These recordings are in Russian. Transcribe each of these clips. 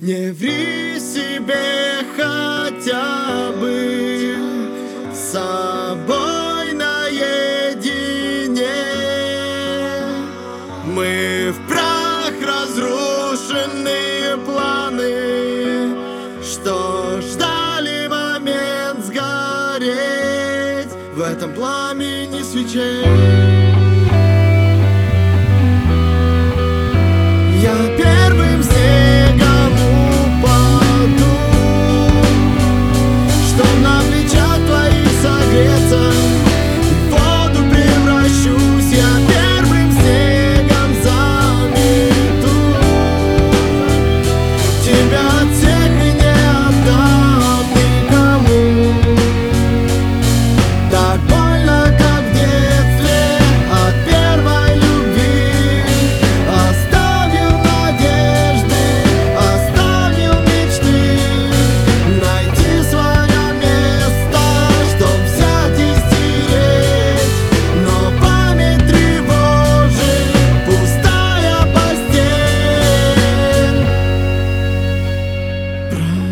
Не ври себе хотя бы с собой наедине. Мы в прах разрушенные планы, что ждали момент сгореть в этом пламени свечей.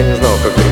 я не знал, как